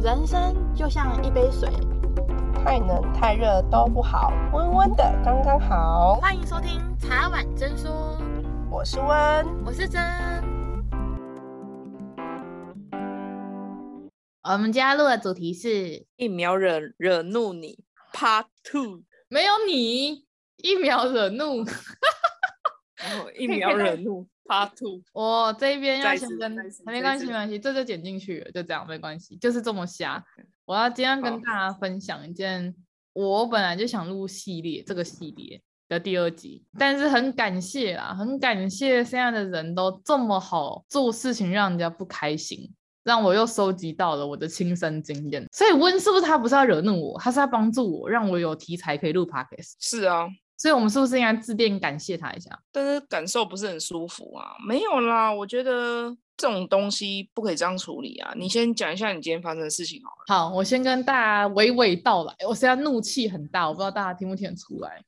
人生就像一杯水，太冷太热都不好，温温的刚刚好。欢迎收听茶碗真说，我是温，我是真。我们今天录的主题是一秒惹惹怒你 Part Two，没有你一秒惹怒，然后一秒惹怒。Part two，我这边要先跟，没关系没关系，这就剪进去了，就这样没关系，就是这么瞎。我要今天跟大家分享一件，我本来就想录系列这个系列的第二集，但是很感谢啦，很感谢现在的人都这么好做事情，让人家不开心，让我又收集到了我的亲身经验。所以温是不是他不是要惹怒我，他是要帮助我，让我有题材可以录 Podcast？是啊。所以，我们是不是应该致电感谢他一下？但是感受不是很舒服啊。没有啦，我觉得这种东西不可以这样处理啊。你先讲一下你今天发生的事情好了。好，我先跟大家娓娓道来。我现在怒气很大，我不知道大家听不听得出来。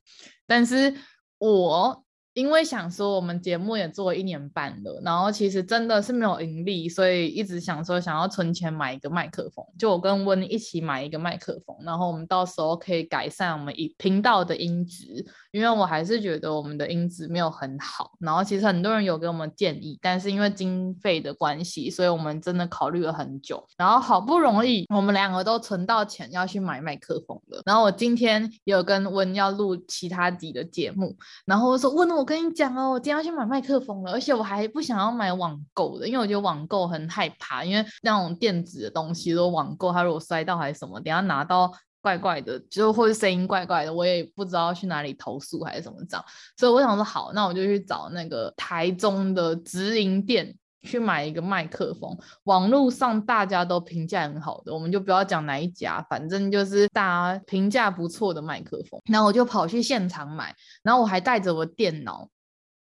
但是我。因为想说我们节目也做了一年半了，然后其实真的是没有盈利，所以一直想说想要存钱买一个麦克风，就我跟温一起买一个麦克风，然后我们到时候可以改善我们一频道的音质，因为我还是觉得我们的音质没有很好，然后其实很多人有给我们建议，但是因为经费的关系，所以我们真的考虑了很久，然后好不容易我们两个都存到钱要去买麦克风了，然后我今天有跟温要录其他集的节目，然后我说温。我跟你讲哦，我今天要去买麦克风了，而且我还不想要买网购的，因为我觉得网购很害怕，因为那种电子的东西，如果网购它如果摔到还是什么，等下拿到怪怪的，就或者声音怪怪的，我也不知道去哪里投诉还是怎么着，所以我想说好，那我就去找那个台中的直营店。去买一个麦克风，网络上大家都评价很好的，我们就不要讲哪一家，反正就是大家评价不错的麦克风。然后我就跑去现场买，然后我还带着我电脑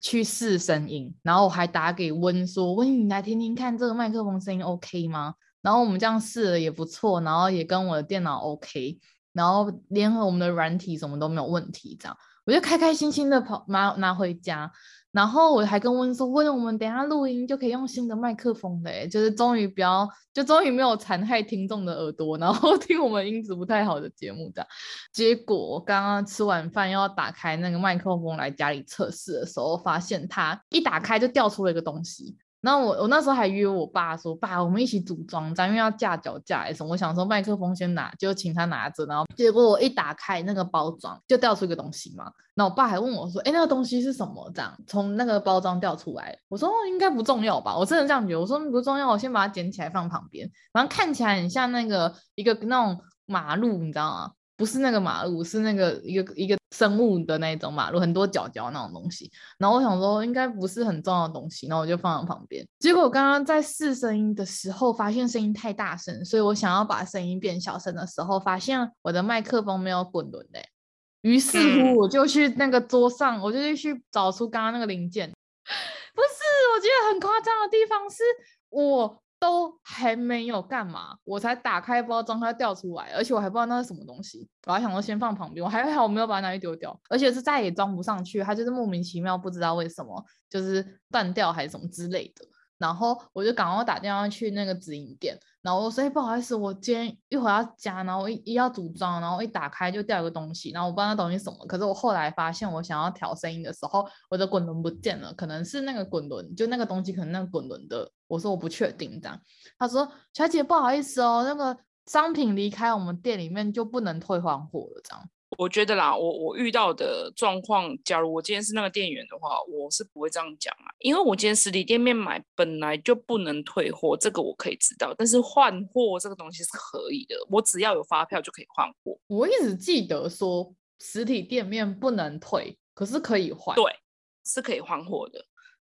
去试声音，然后我还打给温说：“温，你来听听看这个麦克风声音 OK 吗？”然后我们这样试了也不错，然后也跟我的电脑 OK，然后联合我们的软体什么都没有问题，这样我就开开心心的跑拿拿回家。然后我还跟温说，温，我们等下录音就可以用新的麦克风嘞，就是终于不要，就终于没有残害听众的耳朵，然后 听我们音质不太好的节目这样。结果刚刚吃完饭又要打开那个麦克风来家里测试的时候，发现它一打开就掉出了一个东西。然后我我那时候还约我爸说，爸，我们一起组装，咱因为要架脚架还是什么，我想说麦克风先拿，就请他拿着。然后结果我一打开那个包装，就掉出一个东西嘛。那我爸还问我说，哎，那个东西是什么？这样从那个包装掉出来，我说应该不重要吧？我真的这样觉得。我说不重要，我先把它捡起来放旁边。然后看起来很像那个一个那种马路，你知道吗？不是那个马路，是那个一个一个生物的那种马路，很多角角那种东西。然后我想说，应该不是很重要的东西，然后我就放在旁边。结果我刚刚在试声音的时候，发现声音太大声，所以我想要把声音变小声的时候，发现我的麦克风没有滚轮的。于是乎，我就去那个桌上，我就去找出刚刚那个零件。不是，我觉得很夸张的地方是我。都还没有干嘛，我才打开包装，它掉出来，而且我还不知道那是什么东西，我还想说先放旁边，我还好我没有把它拿去丢掉，而且是再也装不上去，它就是莫名其妙不知道为什么就是断掉还是什么之类的。然后我就赶快打电话去那个直营店，然后我说：“哎，不好意思，我今天一会儿要加，然后我一一要组装，然后一打开就掉一个东西，然后我不知道那东西什么。可是我后来发现，我想要调声音的时候，我的滚轮不见了，可能是那个滚轮，就那个东西可能那个滚轮的，我说我不确定这样。他说：小姐不好意思哦，那个商品离开我们店里面就不能退换货了这样。”我觉得啦，我我遇到的状况，假如我今天是那个店员的话，我是不会这样讲啊，因为我今天实体店面买本来就不能退货，这个我可以知道，但是换货这个东西是可以的，我只要有发票就可以换货。我一直记得说实体店面不能退，可是可以换，对，是可以换货的，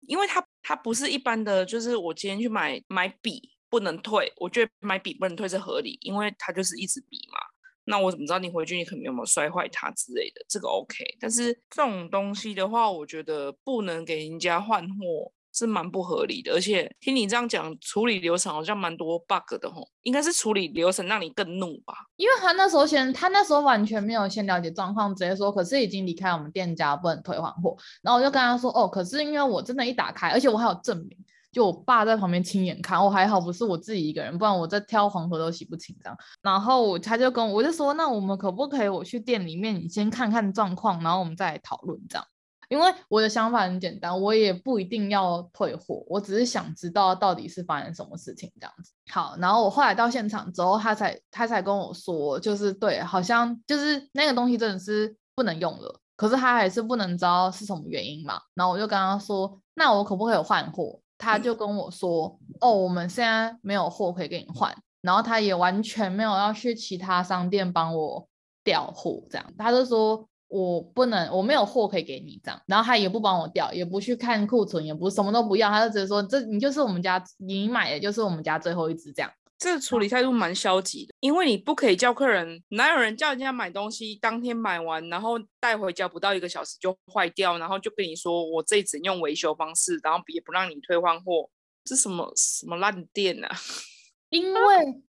因为它它不是一般的，就是我今天去买买笔不能退，我觉得买笔不能退是合理，因为它就是一支笔嘛。那我怎么知道你回去你可能有没有摔坏它之类的？这个 OK，但是这种东西的话，我觉得不能给人家换货是蛮不合理的。而且听你这样讲，处理流程好像蛮多 bug 的吼，应该是处理流程让你更怒吧？因为他那时候先，他那时候完全没有先了解状况，直接说可是已经离开我们店家，不能退换货。然后我就跟他说，哦，可是因为我真的一打开，而且我还有证明。就我爸在旁边亲眼看，我还好不是我自己一个人，不然我在挑黄河都洗不清这样。然后他就跟我，我就说，那我们可不可以我去店里面，你先看看状况，然后我们再来讨论这样。因为我的想法很简单，我也不一定要退货，我只是想知道到底是发生什么事情这样子。好，然后我后来到现场之后，他才他才跟我说，就是对，好像就是那个东西真的是不能用了。可是他还是不能知道是什么原因嘛，然后我就跟他说，那我可不可以换货？他就跟我说，哦，我们现在没有货可以给你换，然后他也完全没有要去其他商店帮我调货，这样，他就说我不能，我没有货可以给你这样，然后他也不帮我调，也不去看库存，也不什么都不要，他就直接说，这你就是我们家，你买的就是我们家最后一只这样。这个处理态度蛮消极的，因为你不可以叫客人，哪有人叫人家买东西当天买完，然后带回家不到一个小时就坏掉，然后就跟你说我这只用维修方式，然后也不让你退换货，这什么什么烂店啊？因为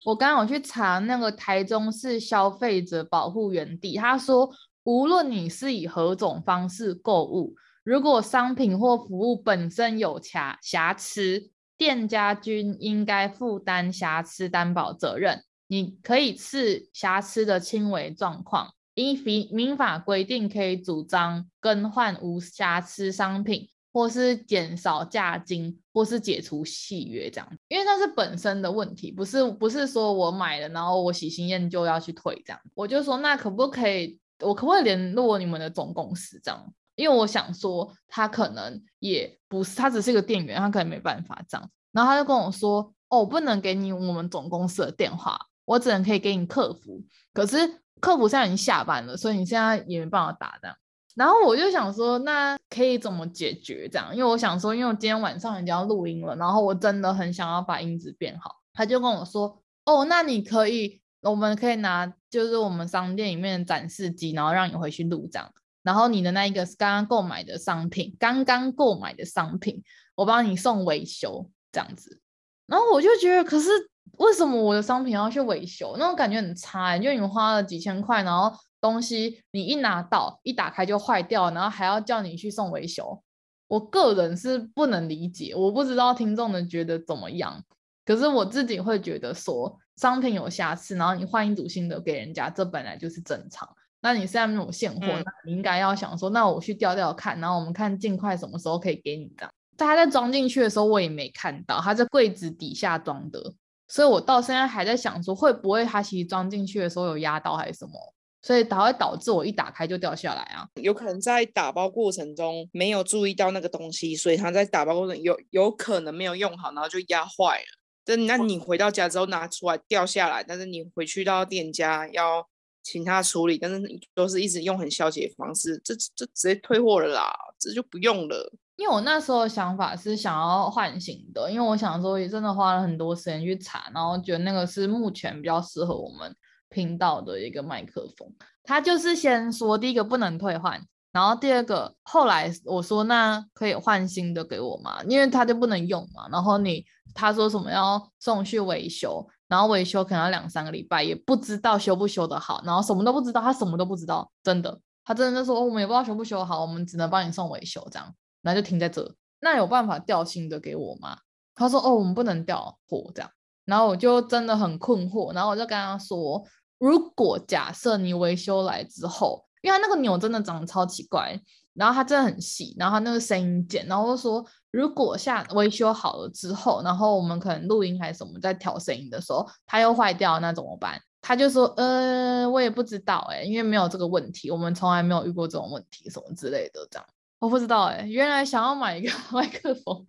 我刚刚有去查那个台中市消费者保护园地，他说无论你是以何种方式购物，如果商品或服务本身有瑕瑕疵。店家均应该负担瑕疵担保责任。你可以视瑕疵的轻微状况，依民法规定可以主张更换无瑕疵商品，或是减少价金，或是解除契约这样。因为那是本身的问题，不是不是说我买了，然后我喜新厌旧要去退这样。我就说那可不可以，我可不可以联络你们的总公司这样？因为我想说，他可能也不是，他只是一个店员，他可能没办法这样。然后他就跟我说：“哦，我不能给你我们总公司的电话，我只能可以给你客服。可是客服现在已经下班了，所以你现在也没办法打这样。”然后我就想说，那可以怎么解决这样？因为我想说，因为我今天晚上已经要录音了，然后我真的很想要把音质变好。他就跟我说：“哦，那你可以，我们可以拿就是我们商店里面的展示机，然后让你回去录这样。”然后你的那一个是刚刚购买的商品，刚刚购买的商品，我帮你送维修这样子。然后我就觉得，可是为什么我的商品要去维修？那种感觉很差，欸，因为你花了几千块，然后东西你一拿到一打开就坏掉，然后还要叫你去送维修。我个人是不能理解，我不知道听众们觉得怎么样。可是我自己会觉得说，商品有瑕疵，然后你换一组新的给人家，这本来就是正常。那你现在那种现货，嗯、那你应该要想说，那我去调调看，然后我们看尽快什么时候可以给你这样。他在装进去的时候，我也没看到，他在柜子底下装的，所以我到现在还在想说，会不会他其实装进去的时候有压到还是什么，所以才会导致我一打开就掉下来啊？有可能在打包过程中没有注意到那个东西，所以他在打包过程有有可能没有用好，然后就压坏了。但那你回到家之后拿出来掉下来，但是你回去到店家要。请他处理，但是都是一直用很消极的方式，这这直接退货了啦，这就不用了。因为我那时候的想法是想要换新的，因为我想说也真的花了很多时间去查，然后觉得那个是目前比较适合我们频道的一个麦克风。他就是先说第一个不能退换，然后第二个后来我说那可以换新的给我吗？因为他就不能用嘛。然后你他说什么要送去维修。然后维修可能要两三个礼拜，也不知道修不修得好，然后什么都不知道，他什么都不知道，真的，他真的就说我们也不知道修不修好，我们只能帮你送维修这样，然后就停在这。那有办法调新的给我吗？他说哦，我们不能调货这样，然后我就真的很困惑，然后我就跟他说，如果假设你维修来之后，因为那个钮真的长得超奇怪。然后它真的很细，然后它那个声音键，然后说如果下维修好了之后，然后我们可能录音还是什么在调声音的时候，它又坏掉，那怎么办？他就说，呃，我也不知道哎，因为没有这个问题，我们从来没有遇过这种问题，什么之类的这样，我不知道哎，原来想要买一个 麦克风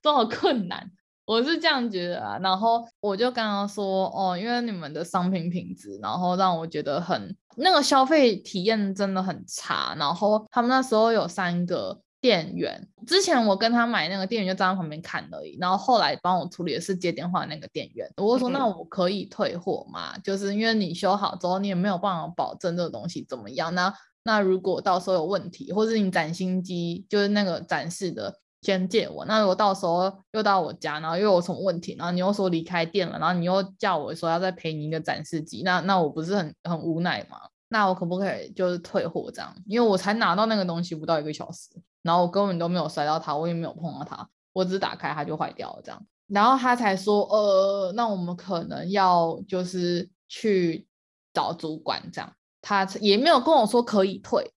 这么困难。我是这样觉得啊，然后我就刚刚说哦，因为你们的商品品质，然后让我觉得很那个消费体验真的很差。然后他们那时候有三个店员，之前我跟他买那个店员就站在旁边看而已，然后后来帮我处理的是接电话那个店员。我就说那我可以退货吗？就是因为你修好之后，你也没有办法保证这个东西怎么样。那那如果到时候有问题，或是你展新机就是那个展示的。先借我，那如果到时候又到我家，然后又有什么问题，然后你又说离开店了，然后你又叫我说要再赔你一个展示机，那那我不是很很无奈吗？那我可不可以就是退货这样？因为我才拿到那个东西不到一个小时，然后我根本都没有摔到它，我也没有碰到它，我只打开它就坏掉了这样。然后他才说，呃，那我们可能要就是去找主管这样。他也没有跟我说可以退，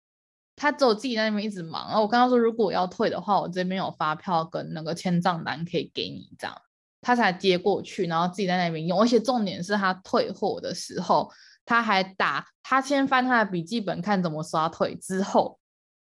他只有自己在那边一直忙。然后我跟他说，如果要退的话，我这边有发票跟那个签账单可以给你这样。他才接过去，然后自己在那边用。而且重点是他退货的时候，他还打，他先翻他的笔记本看怎么刷退，之后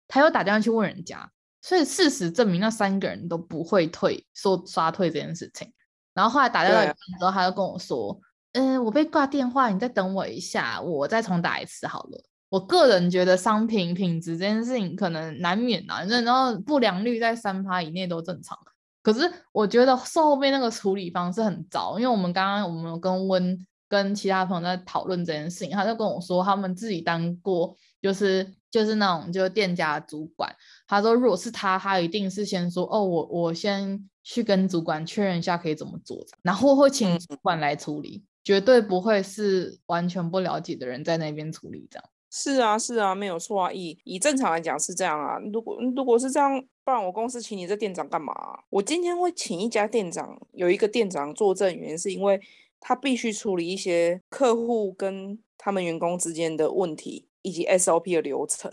他又打电话去问人家。所以事实证明，那三个人都不会退，说刷退这件事情。然后后来打电话之后，他就跟我说：“嗯、呃，我被挂电话，你再等我一下，我再重打一次好了。”我个人觉得商品品质这件事情可能难免啊，然后不良率在三趴以内都正常。可是我觉得售后面那个处理方式很糟，因为我们刚刚我们有跟温跟其他朋友在讨论这件事情，他就跟我说他们自己当过。就是就是那种就是店家主管，他说如果是他，他一定是先说哦，我我先去跟主管确认一下可以怎么做，然后会请主管来处理，嗯、绝对不会是完全不了解的人在那边处理这样。是啊是啊，没有错啊，以以正常来讲是这样啊。如果如果是这样，不然我公司请你这店长干嘛？我今天会请一家店长，有一个店长作证，原因是因为他必须处理一些客户跟他们员工之间的问题。以及 SOP 的流程，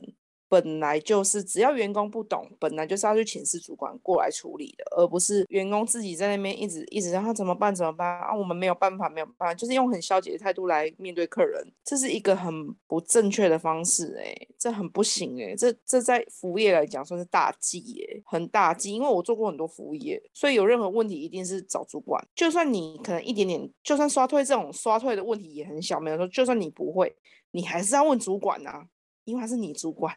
本来就是只要员工不懂，本来就是要去请示主管过来处理的，而不是员工自己在那边一直一直让他怎么办怎么办啊？我们没有办法，没有办法，就是用很消极的态度来面对客人，这是一个很不正确的方式，欸，哎，这很不行，欸，哎，这这在服务业来讲算是大忌，哎，很大忌，因为我做过很多服务业，所以有任何问题一定是找主管，就算你可能一点点，就算刷退这种刷退的问题也很小，没有说就算你不会。你还是要问主管呐、啊，因为他是你主管，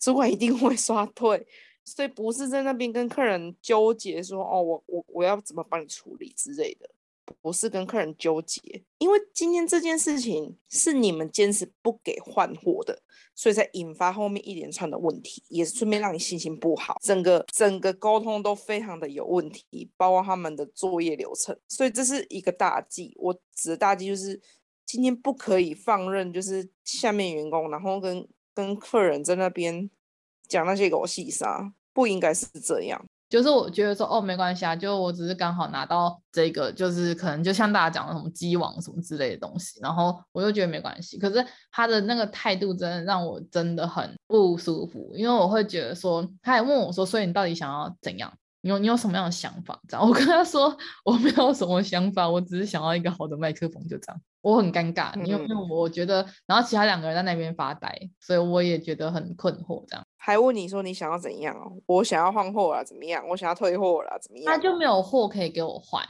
主管一定会刷退，所以不是在那边跟客人纠结说哦，我我我要怎么帮你处理之类的，不是跟客人纠结，因为今天这件事情是你们坚持不给换货的，所以才引发后面一连串的问题，也顺便让你心情不好，整个整个沟通都非常的有问题，包括他们的作业流程，所以这是一个大忌。我指的大忌就是。今天不可以放任，就是下面员工，然后跟跟客人在那边讲那些狗屁啥，不应该是这样。就是我觉得说，哦，没关系啊，就我只是刚好拿到这个，就是可能就像大家讲的什么鸡王什么之类的东西，然后我就觉得没关系。可是他的那个态度真的让我真的很不舒服，因为我会觉得说，他还问我说，所以你到底想要怎样？你有你有什么样的想法？这样我跟他说我没有什么想法，我只是想要一个好的麦克风，就这样。我很尴尬，因为因为我觉得，然后其他两个人在那边发呆，所以我也觉得很困惑。这样还问你说你想要怎样？我想要换货了，怎么样？我想要退货了，怎么样？他就没有货可以给我换，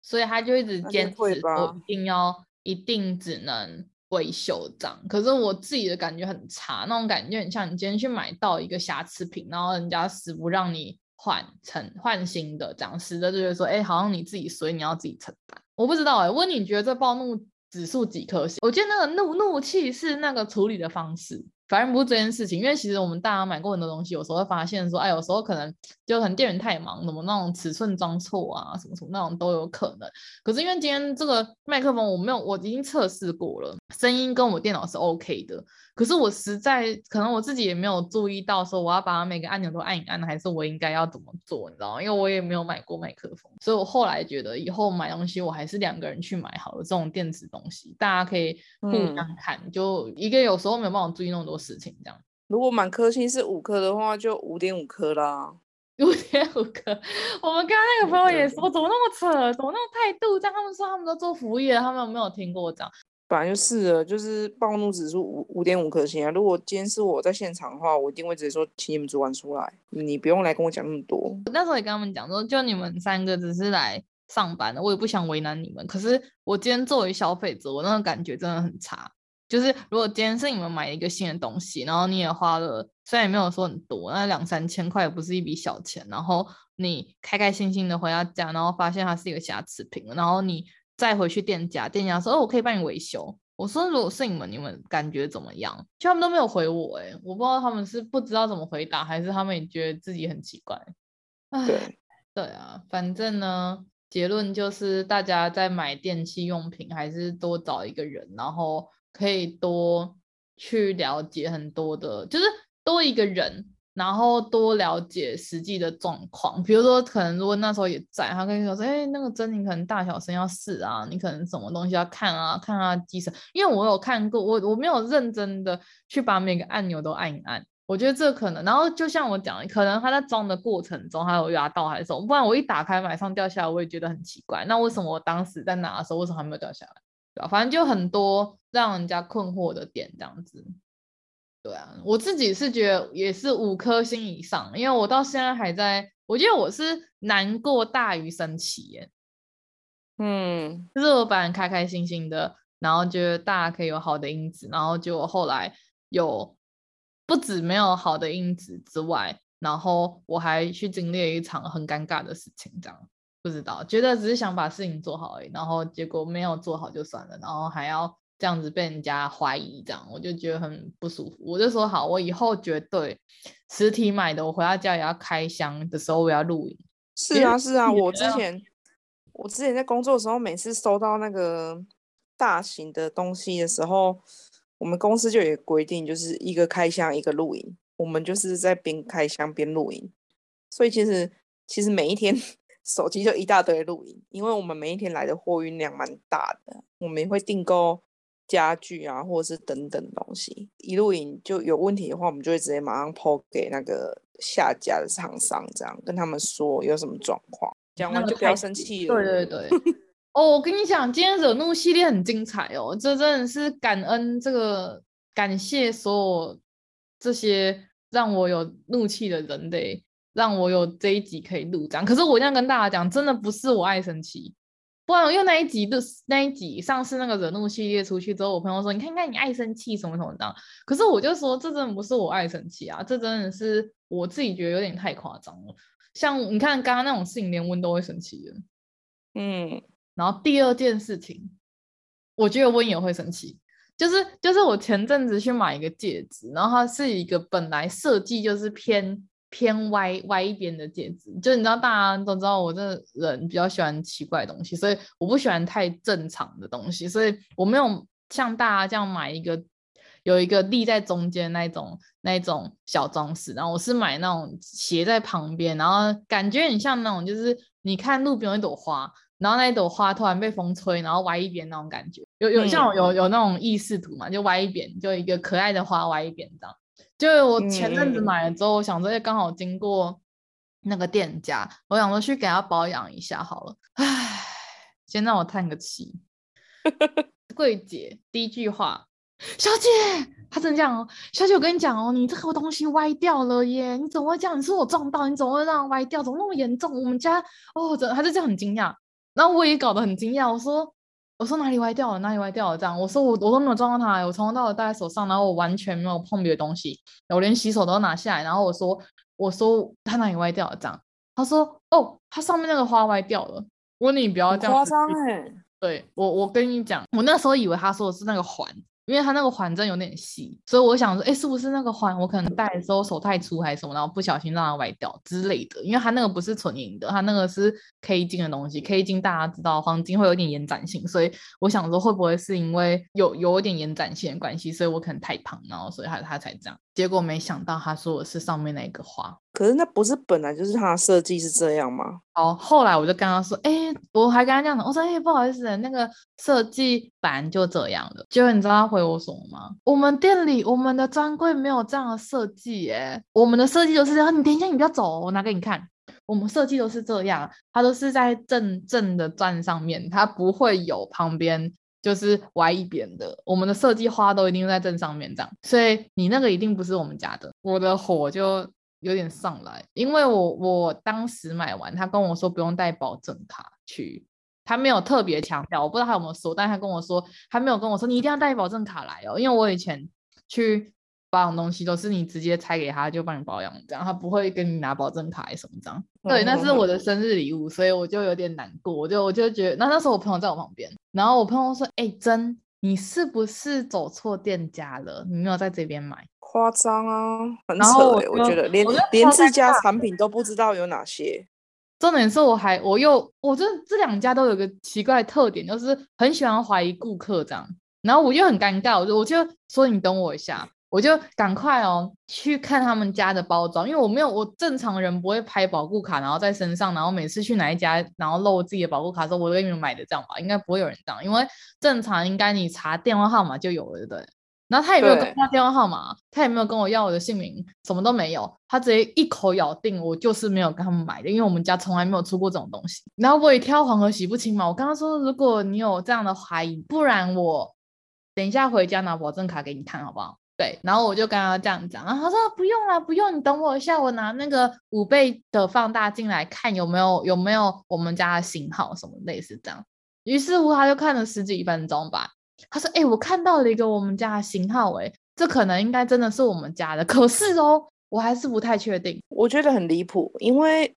所以他就一直坚持我一定要一定只能维修这样。可是我自己的感觉很差，那种感觉很像你今天去买到一个瑕疵品，然后人家死不让你换成换新的，这样死的就是说，哎，好像你自己所以你要自己承担。我不知道哎、欸，问你觉得这暴怒指数几颗星？我觉得那个怒怒气是那个处理的方式，反正不是这件事情。因为其实我们大家买过很多东西，有时候会发现说，哎，有时候可能就可能店员太忙，什么那种尺寸装错啊，什么什么那种都有可能。可是因为今天这个麦克风我没有，我已经测试过了，声音跟我电脑是 OK 的。可是我实在可能我自己也没有注意到，说我要把每个按钮都按一按，还是我应该要怎么做，你知道吗？因为我也没有买过麦克风，所以我后来觉得以后买东西我还是两个人去买好了。这种电子东西大家可以互相看，嗯、就一个有时候没有办法注意那么多事情，这样。如果满颗星是五颗的话，就五点五颗啦。五点五颗，我们刚刚那个朋友也说，怎么那么扯，怎么那么态度？这样他们说他们都做服务业，他们有没有听过这样？本来就是了，就是暴怒指数五五点五颗星啊！如果今天是我在现场的话，我一定会直接说，请你们主管出来，你不用来跟我讲那么多。那时候也跟他们讲说，就你们三个只是来上班的，我也不想为难你们。可是我今天作为消费者，我那个感觉真的很差。就是如果今天是你们买一个新的东西，然后你也花了，虽然也没有说很多，那两三千块也不是一笔小钱，然后你开开心心的回到家，然后发现它是一个瑕疵品，然后你。再回去店家，店家说：“哦，我可以帮你维修。”我说：“如果是你们，你们感觉怎么样？”就他们都没有回我，哎，我不知道他们是不知道怎么回答，还是他们也觉得自己很奇怪。对，对啊，反正呢，结论就是大家在买电器用品，还是多找一个人，然后可以多去了解很多的，就是多一个人然后多了解实际的状况，比如说可能如果那时候也在，他跟你说，哎，那个针你可能大小声要试啊，你可能什么东西要看啊，看啊机身，因为我有看过，我我没有认真的去把每个按钮都按一按，我觉得这可能，然后就像我讲，可能他在装的过程中还有压到还是什么，不然我一打开马上掉下来，我也觉得很奇怪，那为什么我当时在拿的时候为什么还没有掉下来？对吧？反正就很多让人家困惑的点这样子。对啊，我自己是觉得也是五颗星以上，因为我到现在还在，我觉得我是难过大于生气耶。嗯，就是我本来开开心心的，然后觉得大家可以有好的因子，然后结果后来有不止没有好的因子之外，然后我还去经历了一场很尴尬的事情，这样不知道，觉得只是想把事情做好而已，然后结果没有做好就算了，然后还要。这样子被人家怀疑，这样我就觉得很不舒服。我就说好，我以后绝对实体买的，我回到家也要开箱的时候我要录影。是啊，是啊，我之前我之前在工作的时候，每次收到那个大型的东西的时候，我们公司就有规定，就是一个开箱一个录影，我们就是在边开箱边录影。所以其实其实每一天 手机就一大堆录影，因为我们每一天来的货运量蛮大的，我们也会订购。家具啊，或者是等等东西，一录影就有问题的话，我们就会直接马上 PO 给那个下家的厂商，这样跟他们说有什么状况，讲完就不要生气了。对对对。哦，我跟你讲，今天惹怒系列很精彩哦，这真的是感恩这个感谢所有这些让我有怒气的人类，让我有这一集可以录这样。可是我这样跟大家讲，真的不是我爱生气。不然，因为那一集的那一集上次那个惹怒系列出去之后，我朋友说：“你看看你爱生气什么什么的。”可是我就说：“这真的不是我爱生气啊，这真的是我自己觉得有点太夸张了。像你看刚刚那种事情，连温都会生气的。嗯，然后第二件事情，我觉得温也会生气，就是就是我前阵子去买一个戒指，然后它是一个本来设计就是偏。偏歪歪一边的戒指，就你知道，大家都知道我这人比较喜欢奇怪的东西，所以我不喜欢太正常的东西，所以我没有像大家这样买一个有一个立在中间那种那种小装饰，然后我是买那种斜在旁边，然后感觉很像那种就是你看路边有一朵花，然后那一朵花突然被风吹，然后歪一边那种感觉，有有像有有那种意识图嘛，就歪一边，就一个可爱的花歪一边这样。就是我前阵子买了之后，我想着，哎，刚好经过那个店家，我想说去给他保养一下好了。唉，先让我叹个气。柜姐第一句话，小姐，他真的这样哦，小姐，我跟你讲哦，你这个东西歪掉了耶，你怎么会这样？你说我撞到，你怎么会让它歪掉？怎么那么严重？我们家哦，怎还是这样很惊讶，然后我也搞得很惊讶，我说。我说哪里歪掉了？哪里歪掉了？这样我说我我都没有撞到他，我从头到尾戴在手上，然后我完全没有碰别的东西，我连洗手都拿下来，然后我说我说他哪里歪掉了？这样他说哦，它上面那个花歪掉了。我说你不要这样夸张哎，对我我跟你讲，我那时候以为他说的是那个环。因为它那个环针有点细，所以我想说，哎，是不是那个环我可能戴的时候手太粗还是什么，然后不小心让它歪掉之类的。因为它那个不是纯银的，它那个是 K 金的东西，K 金大家知道黄金会有点延展性，所以我想说会不会是因为有有一点延展性的关系，所以我可能太胖，然后所以它它才这样。结果没想到他说的是上面那个花，可是那不是本来就是他的设计是这样吗？哦，后来我就跟他说，哎，我还跟他这样讲，我说，哎，不好意思，那个设计版就这样了。结果你知道他回我什么吗？我们店里我们的专柜没有这样的设计，哎，我们的设计就是这样。你等一下，你不要走，我拿给你看。我们设计都是这样，它都是在正正的钻上面，它不会有旁边。就是歪一边的，我们的设计花都一定在正上面这样，所以你那个一定不是我们家的。我的火就有点上来，因为我我当时买完，他跟我说不用带保证卡去，他没有特别强调，我不知道他有没有说，但他跟我说他没有跟我说你一定要带保证卡来哦，因为我以前去。保养东西都是你直接拆给他，就帮你保养，这样他不会跟你拿保证卡什么这样。对，那是我的生日礼物，所以我就有点难过，我就我就觉得，那那时候我朋友在我旁边，然后我朋友说：“哎、欸，真，你是不是走错店家了？你没有在这边买？”夸张啊，很扯我，我觉得连连自家产品都不知道有哪些。重点是我还我又我这这两家都有个奇怪的特点，就是很喜欢怀疑顾客这样，然后我就很尴尬，我就我就说你等我一下。我就赶快哦去看他们家的包装，因为我没有我正常人不会拍保护卡，然后在身上，然后每次去哪一家，然后露自己的保护卡的时候我给你们买的这样吧，应该不会有人这样，因为正常应该你查电话号码就有了，对不对？然后他也没有跟他电话号码，他也没有跟我要我的姓名，什么都没有，他直接一口咬定我就是没有跟他们买的，因为我们家从来没有出过这种东西。然后我也挑黄河洗不清嘛，我刚刚说如果你有这样的怀疑，不然我等一下回家拿保证卡给你看好不好？对，然后我就跟他这样讲，然后他说不用了，不用，你等我一下，我拿那个五倍的放大镜来看有没有有没有我们家的型号什么类似这样。于是乎他就看了十几分钟吧，他说：“哎，我看到了一个我们家的型号，哎，这可能应该真的是我们家的，可是哦，我还是不太确定。”我觉得很离谱，因为。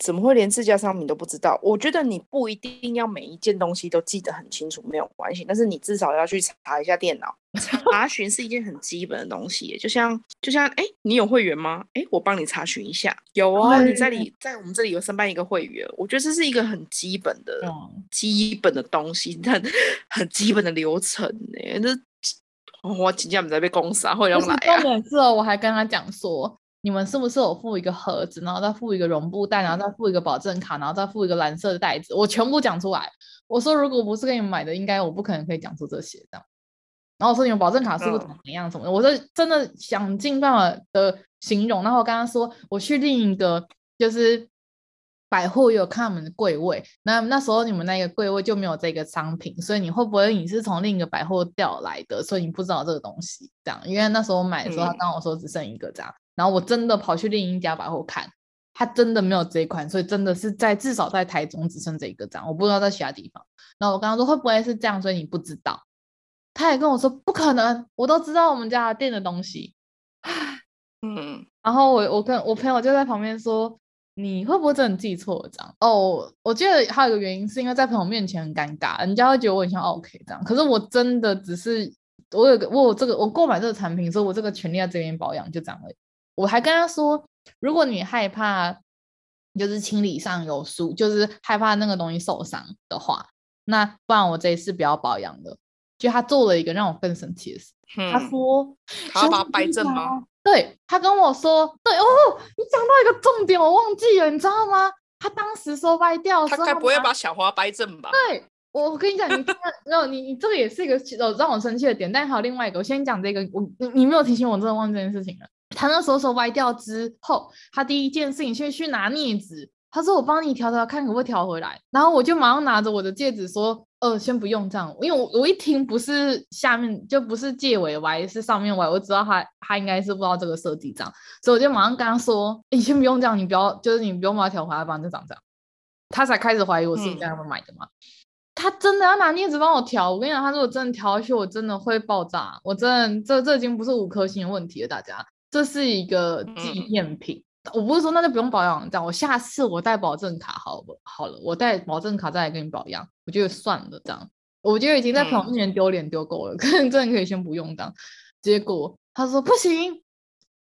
怎么会连自家商品都不知道？我觉得你不一定要每一件东西都记得很清楚，没有关系。但是你至少要去查一下电脑，查询是一件很基本的东西。就像就像，哎，你有会员吗？哎，我帮你查询一下。有哦，你在里在我们这里有申办一个会员。我觉得这是一个很基本的、基本的东西，很 很基本的流程呢。那我今天不在被公司啊，会用来啊。重点是哦，我还跟他讲说。你们是不是有附一个盒子，然后再附一个绒布袋，然后再附一个保证卡，然后再附一个蓝色的袋子？我全部讲出来。我说如果不是给你们买的，应该我不可能可以讲出这些这样。然后我说你们保证卡是不是怎么样怎么的？我说真的想尽办法的形容。然后我刚刚说我去另一个就是百货有看我们的柜位，那那时候你们那个柜位就没有这个商品，所以你会不会你是从另一个百货调来的？所以你不知道这个东西这样？因为那时候我买的时候，他跟我说只剩一个这样。然后我真的跑去另一家百货看，他真的没有这一款，所以真的是在至少在台中只剩这一个这样，我不知道在其他地方。然后我刚刚说会不会是这样，所以你不知道？他也跟我说不可能，我都知道我们家店的东西。嗯，然后我我跟我朋友就在旁边说，你会不会真的记错了这样？哦，我记得还有一个原因是因为在朋友面前很尴尬，人家会觉得我很像 OK 这样，可是我真的只是我有个我有这个我购买这个产品，所以我这个权利在这边保养就这样而已。我还跟他说，如果你害怕就是清理上有疏，就是害怕那个东西受伤的话，那不然我这一次不要保养了。就他做了一个让我更生气的事，嗯、他说他要把它掰正吗？对，他跟我说，对哦，你讲到一个重点，我忘记了，你知道吗？他当时说歪掉，他该不会把小花掰正吧？对，我跟你讲，你没有你你这个也是一个让我生气的点，但还有另外一个，我先讲这个，我你你没有提醒我，真的忘记这件事情了。他那时候说歪掉之后，他第一件事情先去拿镊子。他说：“我帮你调调看，可不可以调回来？”然后我就马上拿着我的戒指说：“呃，先不用这样，因为我我一听不是下面就不是借尾歪，是上面歪，我知道他他应该是不知道这个设计这样，所以我就马上跟他说：‘你先不用这样，你不要就是你不用把它调回来，帮你长这样。’他才开始怀疑我是你在那边买的嘛。嗯、他真的要拿镊子帮我调，我跟你讲，他如果真的调下去，我真的会爆炸，我真的这这已经不是五颗星的问题了，大家。”这是一个纪念品，嗯、我不是说那就不用保养这样，我下次我带保证卡好不好了，我带保证卡再来给你保养，我觉得算了这样，我觉得已经在朋友面前丢脸丢够了，可能真的可以先不用这样。结果他说不行，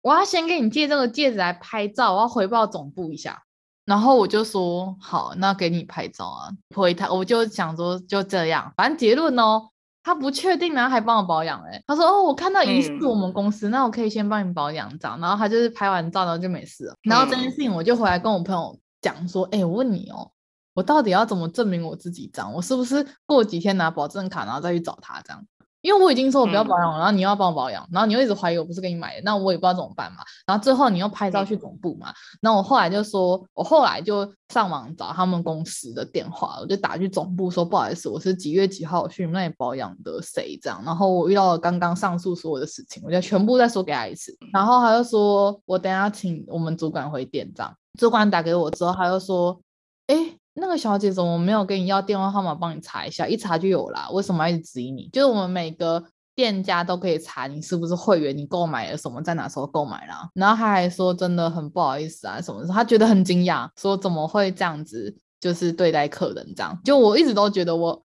我要先给你借这个戒指来拍照，我要回报总部一下。然后我就说好，那给你拍照啊，回他我就想说就这样，反正结论哦。他不确定，然后还帮我保养哎、欸，他说哦，我看到疑似我们公司，嗯、那我可以先帮你保养这样，然后他就是拍完照然后就没事了，嗯、然后这件事情我就回来跟我朋友讲说，哎、欸，我问你哦，我到底要怎么证明我自己脏？我是不是过几天拿保证卡然后再去找他这样？因为我已经说我不要保养了，嗯、然后你又要帮我保养，然后你又一直怀疑我不是给你买的，那我也不知道怎么办嘛。然后最后你又拍照去总部嘛，那、嗯、我后来就说，我后来就上网找他们公司的电话，我就打去总部说，不好意思，我是几月几号去你们那里保养的谁这样，然后我遇到了刚刚上述所有的事情，我就全部再说给他一次。然后他就说我等下请我们主管回电这样，主管打给我之后，他就说，哎。那个小姐怎么没有跟你要电话号码帮你查一下？一查就有啦，为什么要一直质疑你？就是我们每个店家都可以查你是不是会员，你购买了什么，在哪时候购买啦。然后他还说真的很不好意思啊什么的，他觉得很惊讶，说怎么会这样子，就是对待客人这样。就我一直都觉得我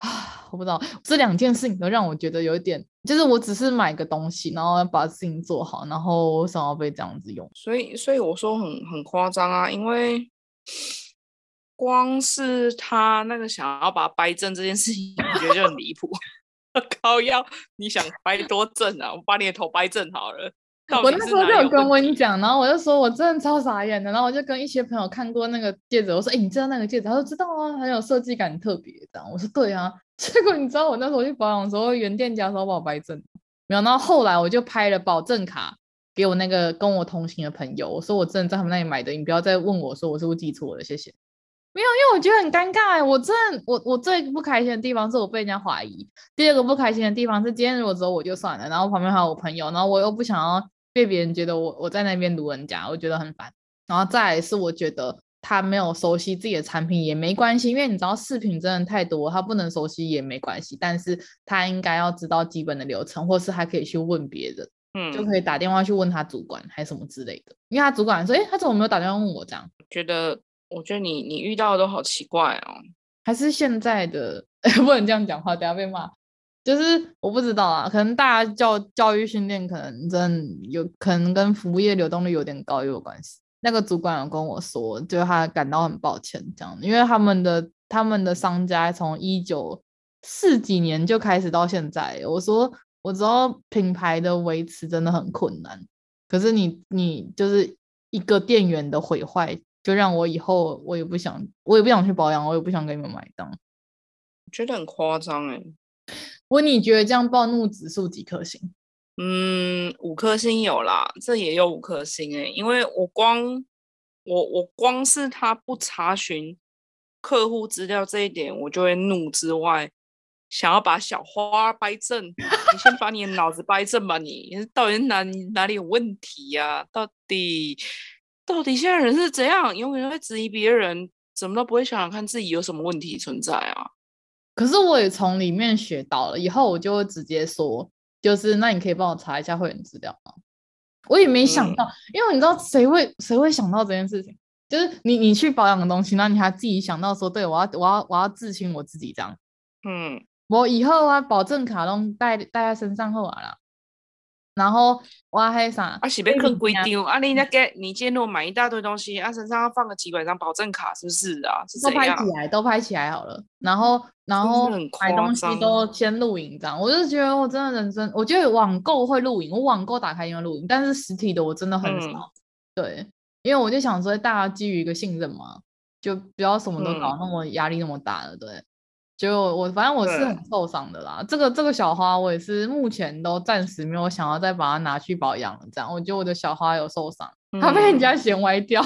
啊，我不知道这两件事情都让我觉得有一点，就是我只是买个东西，然后把事情做好，然后为什么要被这样子用？所以，所以我说很很夸张啊，因为。光是他那个想要把它掰正这件事情，我觉得就很离谱。高腰，你想掰多正啊？我把你的头掰正好了。我那时候就有跟温讲，然后我就说我真的超傻眼的，然后我就跟一些朋友看过那个戒指，我说哎、欸，你知道那个戒指？他说知道啊，很有设计感，特别这样。我说对啊，结果你知道我那时候去保养的时候，原店家说把我掰正，没有。然后后来我就拍了保证卡给我那个跟我同行的朋友，我说我真的在他们那里买的，你不要再问我说我是不是记错了，谢谢。没有，因为我觉得很尴尬，我真的我我最不开心的地方是我被人家怀疑，第二个不开心的地方是今天如果只有我就算了，然后旁边还有我朋友，然后我又不想要。被别人觉得我我在那边撸人家，我觉得很烦。然后再来是我觉得他没有熟悉自己的产品也没关系，因为你知道饰品真的太多，他不能熟悉也没关系。但是他应该要知道基本的流程，或是还可以去问别人，嗯，就可以打电话去问他主管还是什么之类的。因为他主管说，诶，他怎么没有打电话问我这样？觉得我觉得你你遇到的都好奇怪哦，还是现在的 不能这样讲话，等下被骂。就是我不知道啊，可能大家教教育训练可能真有可能跟服务业流动率有点高也有关系。那个主管有跟我说，就他感到很抱歉这样，因为他们的他们的商家从一九四几年就开始到现在。我说我知道品牌的维持真的很困难，可是你你就是一个店员的毁坏，就让我以后我也不想我也不想去保养，我也不想给你们买单。我觉得很夸张哎。问你觉得这样暴怒指数几颗星？嗯，五颗星有啦，这也有五颗星诶、欸，因为我光我我光是他不查询客户资料这一点，我就会怒之外，想要把小花掰正。你先把你的脑子掰正吧你，你到底哪哪里有问题呀、啊？到底到底现在人是怎样？永远会质疑别人，怎么都不会想想看自己有什么问题存在啊？可是我也从里面学到了，以后我就会直接说，就是那你可以帮我查一下会员资料吗？我也没想到，嗯、因为你知道谁会谁会想到这件事情？就是你你去保养的东西，那你还自己想到说，对我要我要我要自清我自己这样。嗯，我以后啊，保证卡都带带在身上后啊了。然后我还啥？啊，是被坑规定啊！你那个，你今天如果买一大堆东西，啊，身上要放个几百张保证卡，是不是啊？是都拍起来，都拍起来好了。然后，然后买东西都先录影，这样。我就觉得我真的人生，我觉得网购会录影，我网购打开因为录影，但是实体的我真的很少。嗯、对，因为我就想说，大家基于一个信任嘛，就不要什么都搞那么压力那么大了，对。就我反正我是很受伤的啦，这个这个小花我也是目前都暂时没有想要再把它拿去保养了。这样，我觉得我的小花有受伤，它、嗯、被人家嫌歪掉。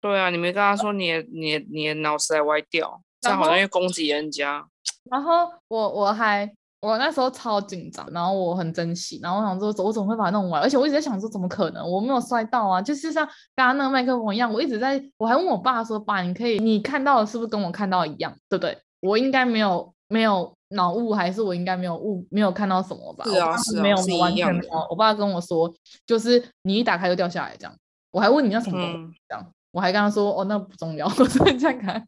对啊，你没跟他说你的你的你的脑袋歪掉，这样好像又攻击人家。然后我我还我那时候超紧张，然后我很珍惜，然后我想说我怎么会把它弄歪？而且我一直在想说怎么可能？我没有摔到啊，就是像刚刚那个麦克风一样，我一直在我还问我爸说，爸，你可以你看到的是不是跟我看到一样，对不对？我应该没有没有脑雾，还是我应该没有雾，没有看到什么吧？是啊，是啊，没有，完全没有。我爸跟我说，就是你一打开就掉下来这样。我还问你那什么东西、嗯、这样，我还跟他说，哦，那不重要，我这样看。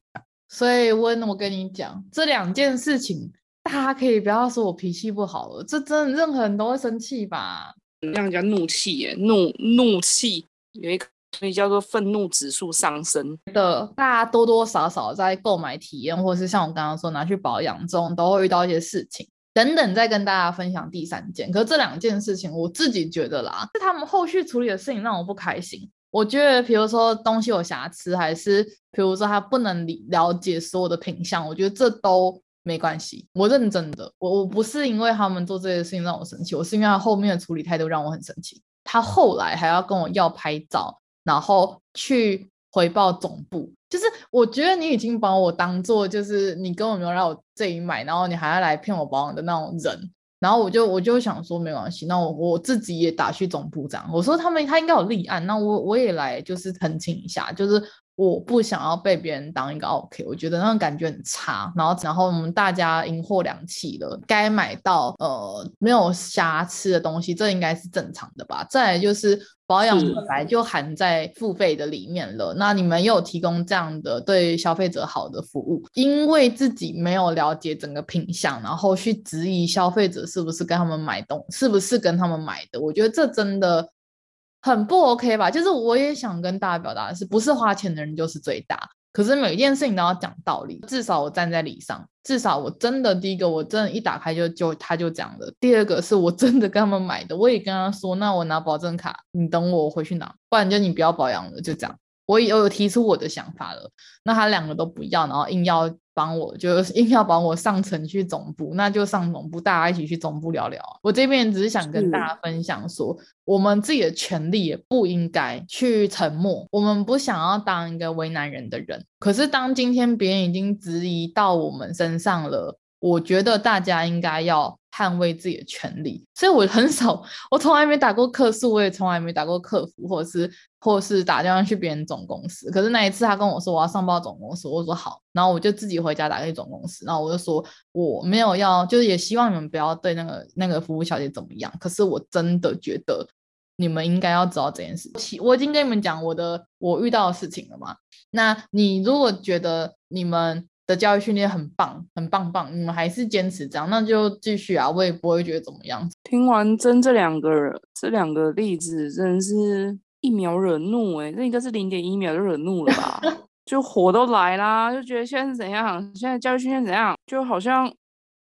所以温，我跟你讲，这两件事情，大家可以不要说我脾气不好了，这真的任何人都会生气吧？让人家怒气耶，怒怒气有一个。所以叫做愤怒指数上升的，大家多多少少在购买体验，或是像我刚刚说拿去保养中，都会遇到一些事情等等。再跟大家分享第三件，可是这两件事情，我自己觉得啦，是他们后续处理的事情让我不开心。我觉得，比如说东西有瑕疵，还是比如说他不能理了解所有的品相，我觉得这都没关系。我认真的，我我不是因为他们做这些事情让我生气，我是因为他后面的处理态度让我很生气。他后来还要跟我要拍照。然后去回报总部，就是我觉得你已经把我当做就是你根本没有让我这里买，然后你还要来骗我保养的那种人，然后我就我就想说没关系，那我我自己也打去总部这样，我说他们他应该有立案，那我我也来就是澄清一下，就是。我不想要被别人当一个 OK，我觉得那种感觉很差。然后，然后我们大家银货两起了，该买到呃没有瑕疵的东西，这应该是正常的吧？再来就是保养本来就含在付费的里面了，那你们又有提供这样的对消费者好的服务，因为自己没有了解整个品相，然后去质疑消费者是不是跟他们买东，是不是跟他们买的？我觉得这真的。很不 OK 吧？就是我也想跟大家表达的是，不是花钱的人就是最大。可是每一件事情都要讲道理，至少我站在理上，至少我真的第一个我真的一打开就就他就讲了，第二个是我真的跟他们买的，我也跟他说，那我拿保证卡，你等我，我回去拿，不然就你不要保养了，就这样。我也有提出我的想法了，那他两个都不要，然后硬要帮我，就是 硬要帮我上层去总部，那就上总部，大家一起去总部聊聊。我这边只是想跟大家分享说，我们自己的权利也不应该去沉默，我们不想要当一个为难人的人。可是当今天别人已经质疑到我们身上了。我觉得大家应该要捍卫自己的权利，所以我很少，我从来没打过客诉，我也从来没打过客服，或者是，或者是打电话去别人总公司。可是那一次他跟我说我要上报总公司，我说好，然后我就自己回家打给总公司，然后我就说我没有要，就是也希望你们不要对那个那个服务小姐怎么样。可是我真的觉得你们应该要知道这件事情，我已经跟你们讲我的我遇到的事情了嘛。那你如果觉得你们。的教育训练很棒，很棒棒，你们还是坚持这样，那就继续啊，我也不会觉得怎么样。听完真这两个这两个例子，真的是一秒惹怒哎、欸，这应该是零点一秒就惹怒了吧？就火都来啦，就觉得现在是怎样？现在教育训练怎样？就好像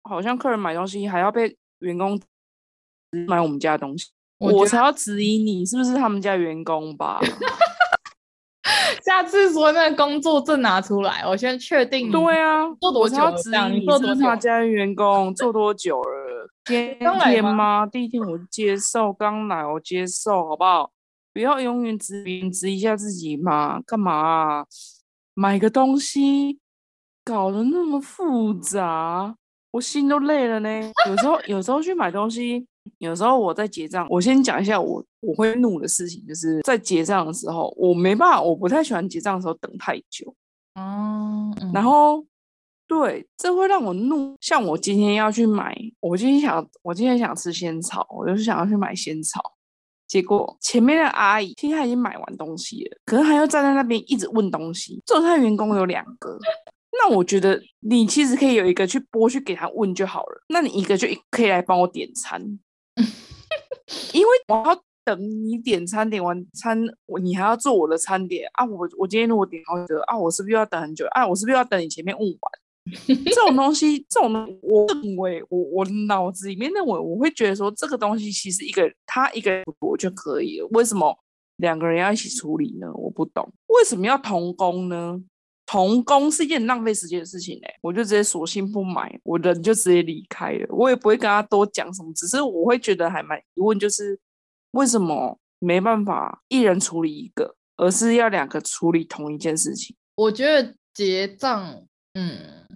好像客人买东西还要被员工买我们家的东西，我，我才要质疑你是不是他们家员工吧？下次说那个工作证拿出来，我先确定。对啊，做多久了？你做多久？他家员工做多久了？天天吗？第一天我接受，刚来我接受，好不好？不要永远质疑质疑一下自己嘛，干嘛啊？买个东西搞得那么复杂，我心都累了呢。有时候有时候去买东西。有时候我在结账，我先讲一下我我会怒的事情，就是在结账的时候，我没办法，我不太喜欢结账的时候等太久。哦、嗯，然后对，这会让我怒。像我今天要去买，我今天想，我今天想吃仙草，我就是想要去买仙草，结果前面的阿姨其实她已经买完东西了，可是她又站在那边一直问东西。做菜员工有两个。那我觉得你其实可以有一个去拨去给他问就好了。那你一个就可以来帮我点餐，因为我要等你点餐，点完餐我你还要做我的餐点啊。我我今天如果点好久啊，我是不是要等很久啊？我是不是要等你前面问完？这种东西，这种我认为我我脑子里面认为我会觉得说这个东西其实一个他一个人我就可以了。为什么两个人要一起处理呢？我不懂，为什么要同工呢？同工是一件浪费时间的事情哎，我就直接索性不买，我人就直接离开了，我也不会跟他多讲什么，只是我会觉得还蛮疑问，就是为什么没办法一人处理一个，而是要两个处理同一件事情？我觉得结账，嗯，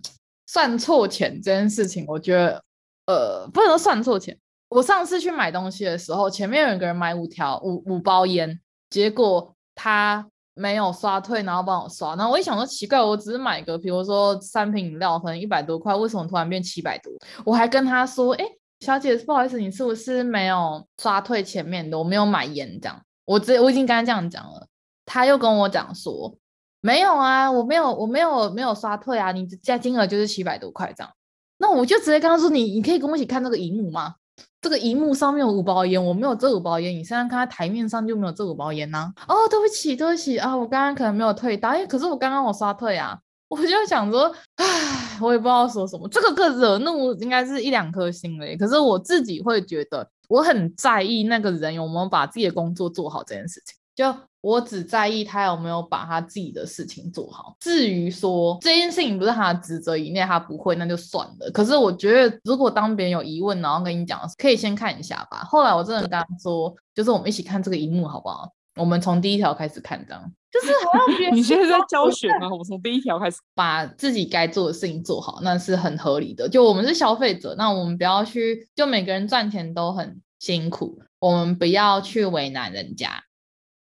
算错钱这件事情，我觉得呃，不能说算错钱。我上次去买东西的时候，前面有一个人买五条五五包烟，结果他。没有刷退，然后帮我刷，然后我一想说奇怪，我只是买个，比如说三瓶饮料，可能一百多块，为什么突然变七百多？我还跟他说，哎，小姐，不好意思，你是不是没有刷退前面的？我没有买烟这样，我直我已经跟他这样讲了，他又跟我讲说，没有啊，我没有，我没有没有刷退啊，你加金额就是七百多块这样，那我就直接跟他说，你你可以跟我一起看那个荧幕吗？这个荧幕上面有五包烟，我没有这五包烟。你现在看他台面上就没有这五包烟呐、哦，对不起，对不起啊，我刚刚可能没有退到，哎，可是我刚刚我刷退啊。我就想说，唉，我也不知道说什么。这个个惹怒应该是一两颗星嘞。可是我自己会觉得，我很在意那个人有没有把自己的工作做好这件事情。就我只在意他有没有把他自己的事情做好。至于说这件事情不是他的职责以内，他不会，那就算了。可是我觉得，如果当别人有疑问，然后跟你讲，可以先看一下吧。后来我真的跟他说，就是我们一起看这个荧幕好不好？我们从第一条开始看，这样就是好像 你现在在教学吗？我们从第一条开始，把自己该做的事情做好，那是很合理的。就我们是消费者，那我们不要去，就每个人赚钱都很辛苦，我们不要去为难人家。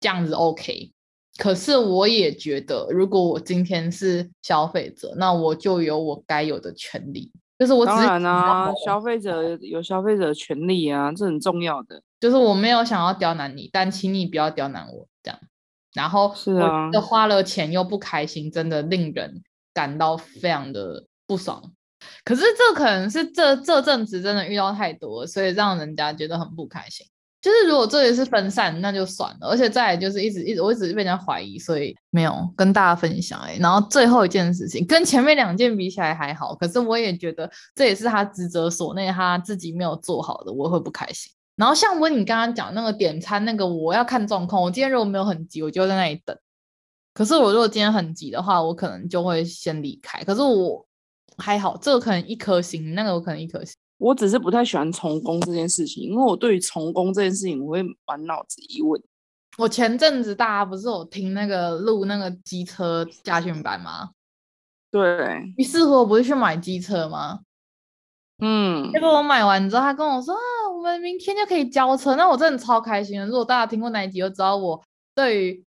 这样子 OK，可是我也觉得，如果我今天是消费者，那我就有我该有的权利。就是我当然啊，消费者有消费者的权利啊，这很重要的。就是我没有想要刁难你，但请你不要刁难我这样。然后是啊，花了钱又不开心，真的令人感到非常的不爽。可是这可能是这这阵子真的遇到太多，所以让人家觉得很不开心。就是如果这里是分散，那就算了。而且再来就是一直一直我一直被人家怀疑，所以没有跟大家分享哎、然后最后一件事情跟前面两件比起来还好，可是我也觉得这也是他职责所内，他自己没有做好的，我会不开心。然后像温你刚刚讲那个点餐那个，我要看状况。我今天如果没有很急，我就在那里等。可是我如果今天很急的话，我可能就会先离开。可是我还好，这个可能一颗星，那个我可能一颗星。我只是不太喜欢重工这件事情，因为我对于重工这件事情，我会满脑子疑问。我前阵子大家不是有听那个录那个机车驾训班吗？对。于是乎，我不是去买机车吗？嗯。结果我买完之后，他跟我说啊，我们明天就可以交车，那我真的超开心的。如果大家听过那一集，就知道我对于。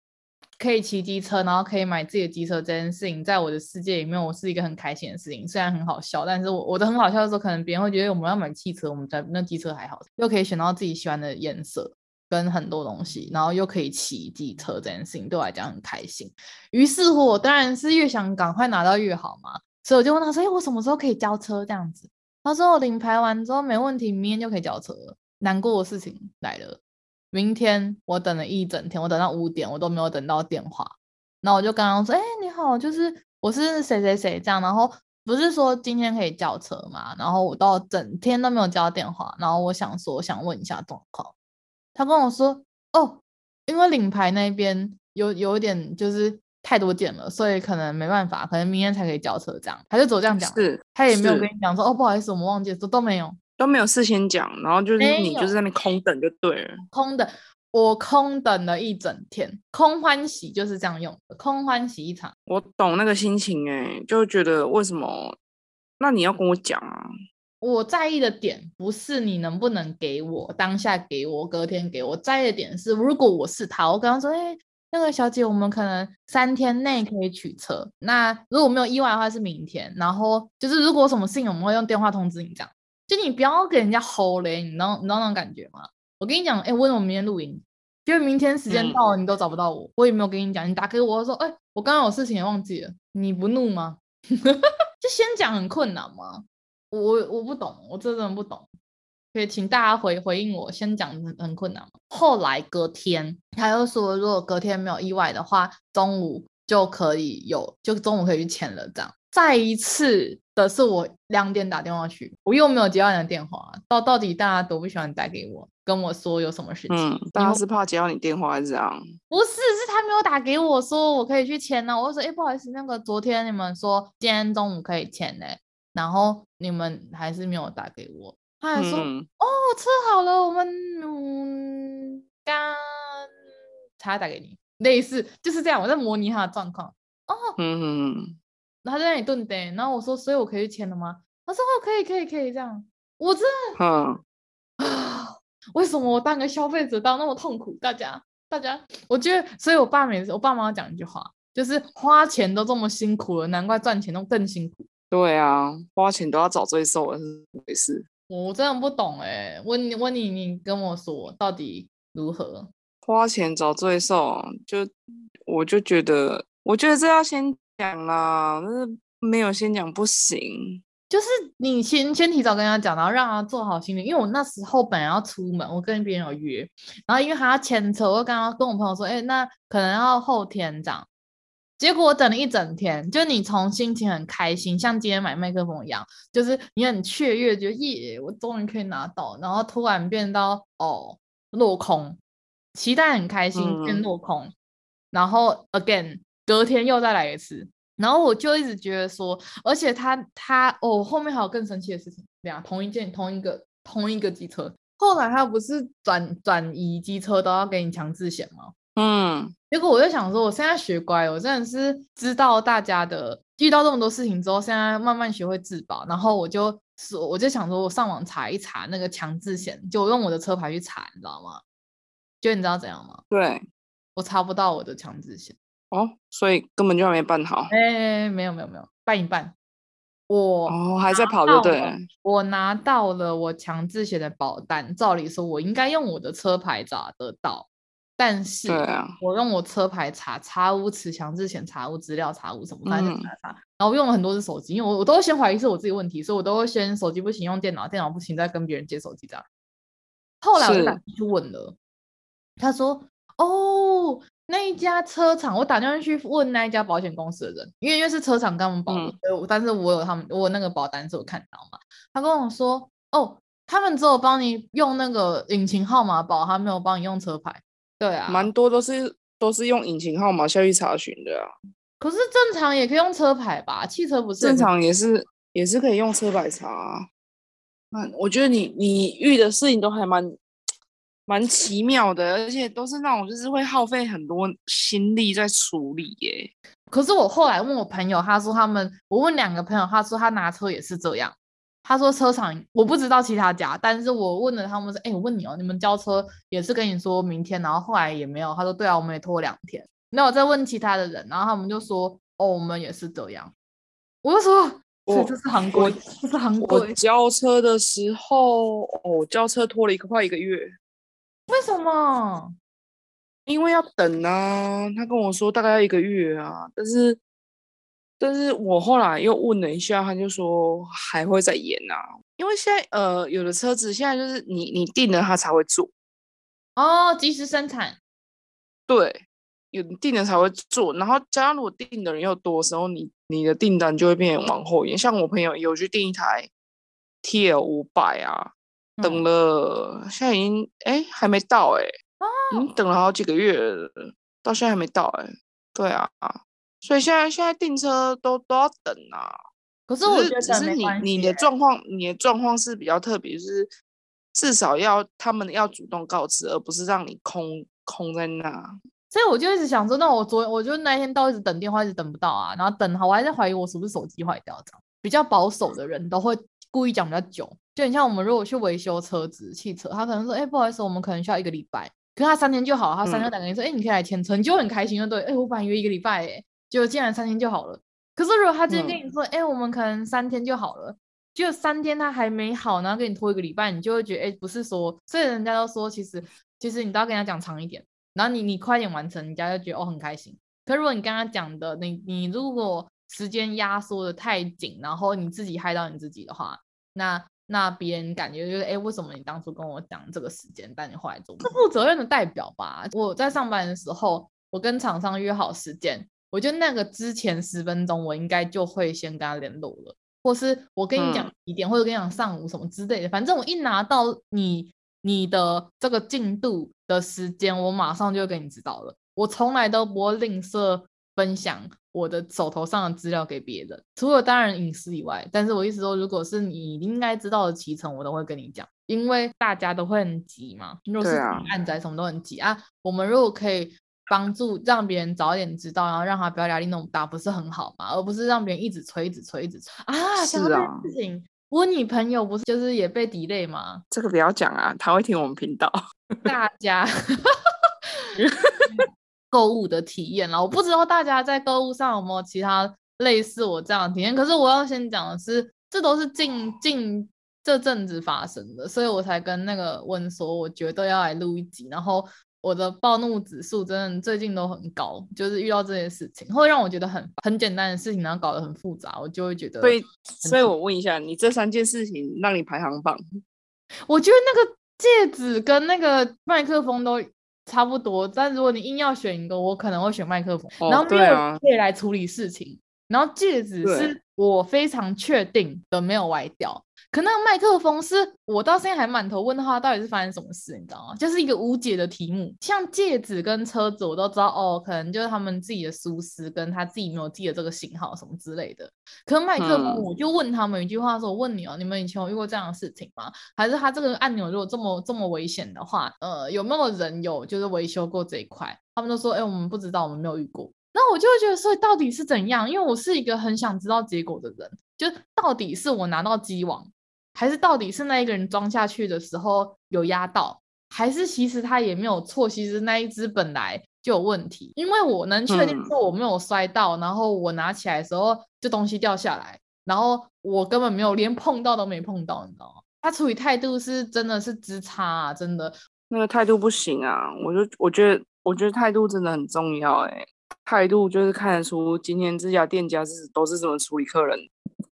可以骑机车，然后可以买自己的机车这件事情，在我的世界里面，我是一个很开心的事情。虽然很好笑，但是我我的很好笑的时候，可能别人会觉得我们要买汽车，我们在那机车还好，又可以选到自己喜欢的颜色跟很多东西，然后又可以骑机车这件事情，对我来讲很开心。于是乎，我当然是越想赶快拿到越好嘛，所以我就问他说：“哎，我什么时候可以交车？”这样子，他说：“我领牌完之后没问题，明天就可以交车了。”难过的事情来了，明天我等了一整天，我等到五点，我都没有等到电话。然后我就刚刚说，哎、欸，你好，就是我是谁谁谁这样，然后不是说今天可以叫车嘛？然后我到整天都没有接到电话，然后我想说，我想问一下状况。他跟我说，哦，因为领牌那边有有一点就是太多件了，所以可能没办法，可能明天才可以叫车这样。他就走这样讲，是，他也没有跟你讲说，哦，不好意思，我们忘记了，都都没有，都没有事先讲，然后就是你就是在那空等就对了，空等。我空等了一整天，空欢喜就是这样用的，空欢喜一场。我懂那个心情哎，就觉得为什么？那你要跟我讲啊。我在意的点不是你能不能给我当下给我隔天给我，在意的点是如果我是他，我跟他说，哎，那个小姐，我们可能三天内可以取车。那如果没有意外的话是明天，然后就是如果什么事情我们会用电话通知你这样，就你不要给人家吼嘞，你知道你知道那种感觉吗？我跟你讲，哎、欸，为什么明天录音？因为明天时间到了，你都找不到我，嗯、我也没有跟你讲。你打给我说，哎、欸，我刚刚有事情也忘记了，你不怒吗？就先讲很困难吗？我我不懂，我真的不懂。可以请大家回回应我，先讲很很困难？后来隔天他又说，如果隔天没有意外的话，中午就可以有，就中午可以去签了这样。再一次的是我两点打电话去，我又没有接到你的电话，到到底大家都不喜欢打给我，跟我说有什么事情？嗯，大家是怕接到你电话还是这样？不是，是他没有打给我说我可以去签呢。我就说，哎、欸，不好意思，那个昨天你们说今天中午可以签呢，然后你们还是没有打给我。他还说，嗯、哦，车好了，我们嗯刚才打给你，类似就是这样，我在模拟他的状况。哦，嗯嗯。他在那里顿等，然后我说，所以我可以签了吗？他说哦，可以，可以，可以这样。我真的，啊、嗯，为什么我当个消费者当那么痛苦？大家，大家，我觉得，所以我爸每次，我爸妈讲一句话，就是花钱都这么辛苦了，难怪赚钱都更辛苦。对啊，花钱都要找罪受了，是怎么回事？我真的不懂哎、欸，问你，问你，你跟我说到底如何？花钱找罪受，就我就觉得，我觉得这要先。讲啦，但是没有先讲不行，就是你先先提早跟他讲，然后让他做好心理。因为我那时候本来要出门，我跟别人有约，然后因为他要牵车，我就刚刚跟我朋友说，哎、欸，那可能要后天这样。结果我等了一整天，就你从心情很开心，像今天买麦克风一样，就是你很雀跃，觉得耶，我终于可以拿到，然后突然变到哦落空，期待很开心变落空，嗯、然后 again。隔天又再来一次，然后我就一直觉得说，而且他他哦，后面还有更神奇的事情，对啊，同一件同一个同一个机车，后来他不是转转移机车都要给你强制险吗？嗯，结果我就想说，我现在学乖，我真的是知道大家的遇到这么多事情之后，现在慢慢学会自保，然后我就说，我就想说我上网查一查那个强制险，就用我的车牌去查，你知道吗？就你知道怎样吗？对，我查不到我的强制险。哦，所以根本就还没办好。哎，没有没有没有，办一办。我哦还在跑，对不对？我拿到了我强制险的保单，照理说我应该用我的车牌查得到，但是我用我车牌查查无此强制险，查无资料，查无什么，反正查查。嗯、然后我用了很多只手机，因为我我都先怀疑是我自己问题，所以我都会先手机不行用电脑，电脑不行再跟别人借手机这样。后来我就去问了，他说：“哦，那一家车厂，我打电话去问那一家保险公司的人，因为因为是车厂跟我们保的，嗯、但是我有他们，我那个保单是我看到嘛。他跟我说，哦，他们只有帮你用那个引擎号码保，他没有帮你用车牌。对啊，蛮多都是都是用引擎号码下去查询的啊。可是正常也可以用车牌吧？汽车不是正常也是也是可以用车牌查啊。嗯，我觉得你你遇的事情都还蛮。蛮奇妙的，而且都是那种就是会耗费很多心力在处理耶。可是我后来问我朋友，他说他们，我问两个朋友，他说他拿车也是这样。他说车厂我不知道其他家，但是我问了他们说，哎、欸，我问你哦，你们交车也是跟你说明天，然后后来也没有。他说对啊，我们也拖两天。那我再问其他的人，然后他们就说，哦，我们也是这样。我就说，我这是韩国，这是韩国。我交车的时候，哦，交车拖了一个快一个月。为什么？因为要等啊，他跟我说大概要一个月啊，但是，但是我后来又问了一下，他就说还会再延啊，因为现在呃有的车子现在就是你你订了他才会做，哦，即时生产，对，有订了才会做，然后加上如果订的人又多的时候，你你的订单就会变往后延，像我朋友有去订一台 TL 五百啊。等了，现在已经哎还没到哎，已经等了好几个月了，到现在还没到哎。对啊，所以现在现在订车都都要等啊。可是我觉得只是你你的状况，你的状况是比较特别，就是至少要他们要主动告知，而不是让你空空在那。所以我就一直想说，那我昨我就那一天到一直等电话，一直等不到啊，然后等好，我还在怀疑我是不是手机坏掉这样。比较保守的人都会。故意讲比较久，就很像我们如果去维修车子、汽车，他可能说：“哎、欸，不好意思，我们可能需要一个礼拜。”可是他三天就好，他三天打给你说：“哎、嗯欸，你可以来签车。”你就很开心，就对。哎、欸，我本来约一个礼拜，哎，结果竟然三天就好了。可是如果他今天跟你说：“哎、我们可能三天就好了。”就三天他还没好，然后给你拖一个礼拜，你就会觉得：“哎、欸，不是说。”所以人家都说，其实其实你都要跟他讲长一点，然后你你快点完成，人家就觉得哦很开心。可是如果你跟他讲的，你你如果时间压缩的太紧，然后你自己害到你自己的话，那。那别人感觉就是，哎、欸，为什么你当初跟我讲这个时间，但你后来做？是负责任的代表吧？我在上班的时候，我跟厂商约好时间，我觉得那个之前十分钟，我应该就会先跟他联络了，或是我跟你讲几点，嗯、或者跟你讲上午什么之类的。反正我一拿到你你的这个进度的时间，我马上就给你知道了。我从来都不会吝啬分享。我的手头上的资料给别人，除了当然隐私以外，但是我意思说，如果是你应该知道的期程，我都会跟你讲，因为大家都会很急嘛。如果是案仔什么都很急啊，啊，我们如果可以帮助让别人早点知道，然后让他不要压力那么大，不是很好吗？而不是让别人一直催、一直催、一直催啊。是啊事情，我女朋友不是就是也被 delay 吗？这个不要讲啊，他会听我们频道。大家。购物的体验了，我不知道大家在购物上有没有其他类似我这样的体验。可是我要先讲的是，这都是近近这阵子发生的，所以我才跟那个温说，我绝对要来录一集。然后我的暴怒指数真的最近都很高，就是遇到这些事情，会让我觉得很很简单的事情，然后搞得很复杂，我就会觉得。所以，所以我问一下，你这三件事情让你排行榜？我觉得那个戒指跟那个麦克风都。差不多，但如果你硬要选一个，我可能会选麦克风，哦、然后没有可以来处理事情，啊、然后戒指是我非常确定的没有歪掉。可那个麦克风是我到现在还满头问号，到底是发生什么事？你知道吗？就是一个无解的题目。像戒指跟车子，我都知道哦，可能就是他们自己的疏失，跟他自己没有记得这个型号什么之类的。可是麦克风，我就问他们一句话说：“我问你哦，你们以前有遇过这样的事情吗？还是他这个按钮如果这么这么危险的话，呃，有没有人有就是维修过这一块？”他们都说：“哎，我们不知道，我们没有遇过。”那我就会觉得说，到底是怎样？因为我是一个很想知道结果的人，就到底是我拿到机网。还是到底是那一个人装下去的时候有压到，还是其实他也没有错，其实那一只本来就有问题。因为我能确定说我没有摔到，嗯、然后我拿起来的时候这东西掉下来，然后我根本没有连碰到都没碰到，你知道吗？他处理态度是真的是之差啊，真的那个态度不行啊！我就我觉得我觉得态度真的很重要哎、欸，态度就是看得出今天这家店家是都是怎么处理客人。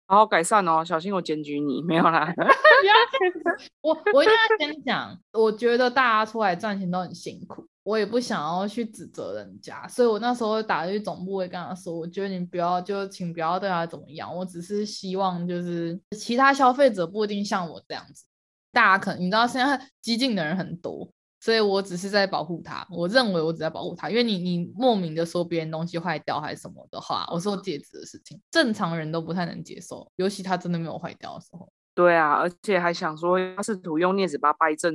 好好改善哦，小心我检举你。没有啦，我我应该先讲，我觉得大家出来赚钱都很辛苦，我也不想要去指责人家，所以我那时候打去总部，会跟他说，我觉得你不要就请不要对他怎么样，我只是希望就是其他消费者不一定像我这样子，大家可能你知道现在激进的人很多。所以我只是在保护他，我认为我只在保护他，因为你你莫名的说别人东西坏掉还是什么的话，我说戒指的事情，正常人都不太能接受，尤其他真的没有坏掉的时候。对啊，而且还想说他试图用镊子把它掰正，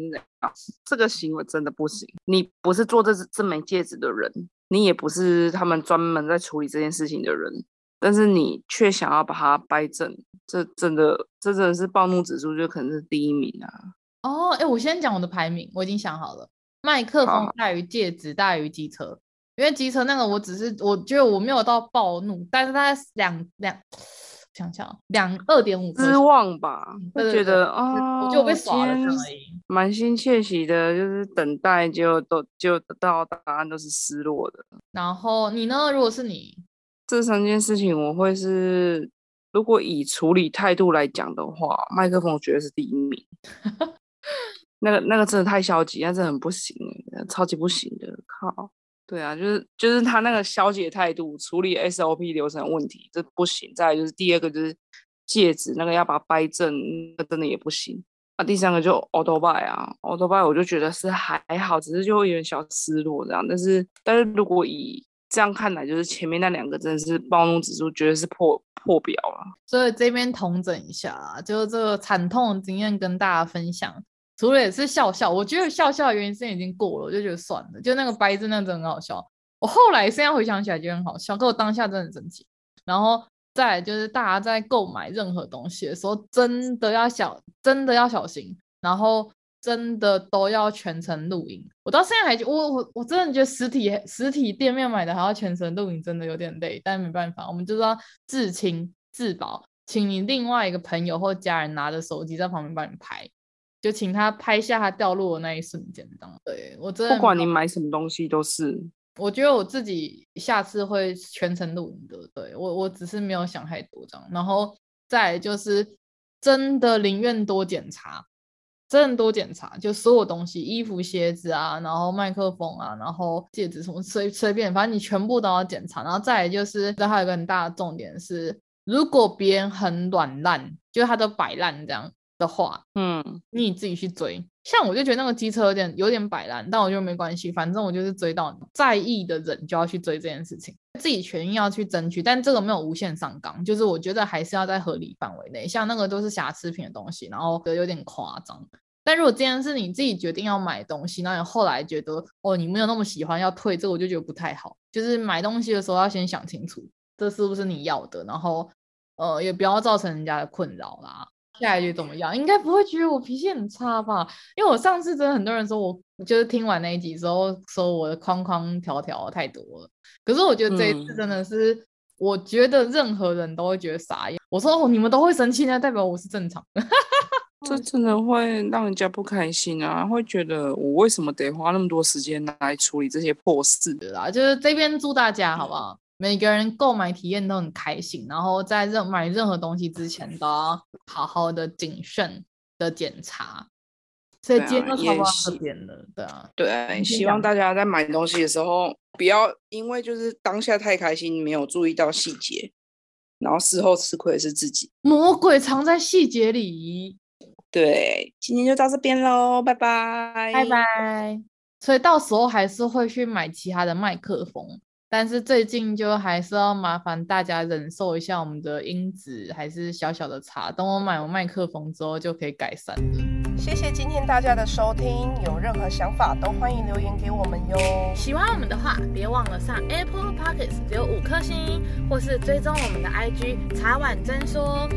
这个行为真的不行。你不是做这这枚戒指的人，你也不是他们专门在处理这件事情的人，但是你却想要把它掰正，这真的这真的是暴怒指数就可能是第一名啊。哦，哎，我先讲我的排名，我已经想好了，麦克风大于戒指大于机车，因为机车那个我只是我觉得我没有到暴怒，但是大概两两，想想两二点五失望吧，会觉得啊，我就被耍了而已，满心窃喜的，就是等待就都就得到答案都是失落的。然后你呢？如果是你，这三件事情我会是，如果以处理态度来讲的话，麦克风我觉得是第一名。那个那个真的太消极，那真的很不行，超级不行的。靠，对啊，就是就是他那个消极的态度处理 SOP 流程的问题，这不行。再来就是第二个就是戒指那个要把它掰正，那真的也不行。啊，第三个就欧多拜啊，欧多拜我就觉得是还好，只是就会有点小失落这样。但是但是如果以这样看来，就是前面那两个真的是暴怒指数，绝对是破破表了。所以这边统整一下啊，就是这个惨痛的经验跟大家分享。除了也是笑笑，我觉得笑笑的原因是已经过了，我就觉得算了。就那个白字那真的很好笑，我后来现在回想起来觉得很好笑，可我当下真的很生气。然后再来就是大家在购买任何东西的时候，真的要小，真的要小心，然后真的都要全程录音。我到现在还我我我真的觉得实体实体店面买的还要全程录音，真的有点累，但没办法，我们就是要自清自保，请你另外一个朋友或家人拿着手机在旁边帮你拍。就请他拍下他掉落的那一瞬间，这样。对，我真的，不管你买什么东西都是。我觉得我自己下次会全程录影的。对，我，我只是没有想太多这样。然后再就是真的宁愿多检查，真的多检查，就所有东西，衣服、鞋子啊，然后麦克风啊，然后戒指什么随随便，反正你全部都要检查。然后再来就是，这还有一个很大的重点是，如果别人很软烂，就他都摆烂这样。的话，嗯，你自己去追。像我就觉得那个机车有点有点摆烂，但我觉得没关系，反正我就是追到在意的人就要去追这件事情，自己权益要去争取。但这个没有无限上纲，就是我觉得还是要在合理范围内。像那个都是瑕疵品的东西，然后有点夸张。但如果今天是你自己决定要买东西，那你后来觉得哦你没有那么喜欢要退，这个我就觉得不太好。就是买东西的时候要先想清楚，这是不是你要的，然后呃也不要造成人家的困扰啦。下一句怎么样？应该不会觉得我脾气很差吧？因为我上次真的很多人说我，就是听完那一集之后说我的框框条条太多了。可是我觉得这一次真的是，嗯、我觉得任何人都会觉得傻眼。我说哦，你们都会生气，那代表我是正常的。这真的会让人家不开心啊，会觉得我为什么得花那么多时间来处理这些破事的啦？就是这边祝大家好不好？每个人购买体验都很开心，然后在任买任何东西之前都要好好的谨慎的检查。所以今天都超过这边了，对啊，对啊，希望大家在买东西的时候不要因为就是当下太开心，没有注意到细节，然后事后吃亏的是自己。魔鬼藏在细节里。对，今天就到这边喽，拜拜，拜拜。所以到时候还是会去买其他的麦克风。但是最近就还是要麻烦大家忍受一下我们的音质还是小小的差，等我买完麦克风之后就可以改善了。谢谢今天大家的收听，有任何想法都欢迎留言给我们哟。喜欢我们的话，别忘了上 Apple Podcast 留五颗星，或是追踪我们的 IG 茶碗真说。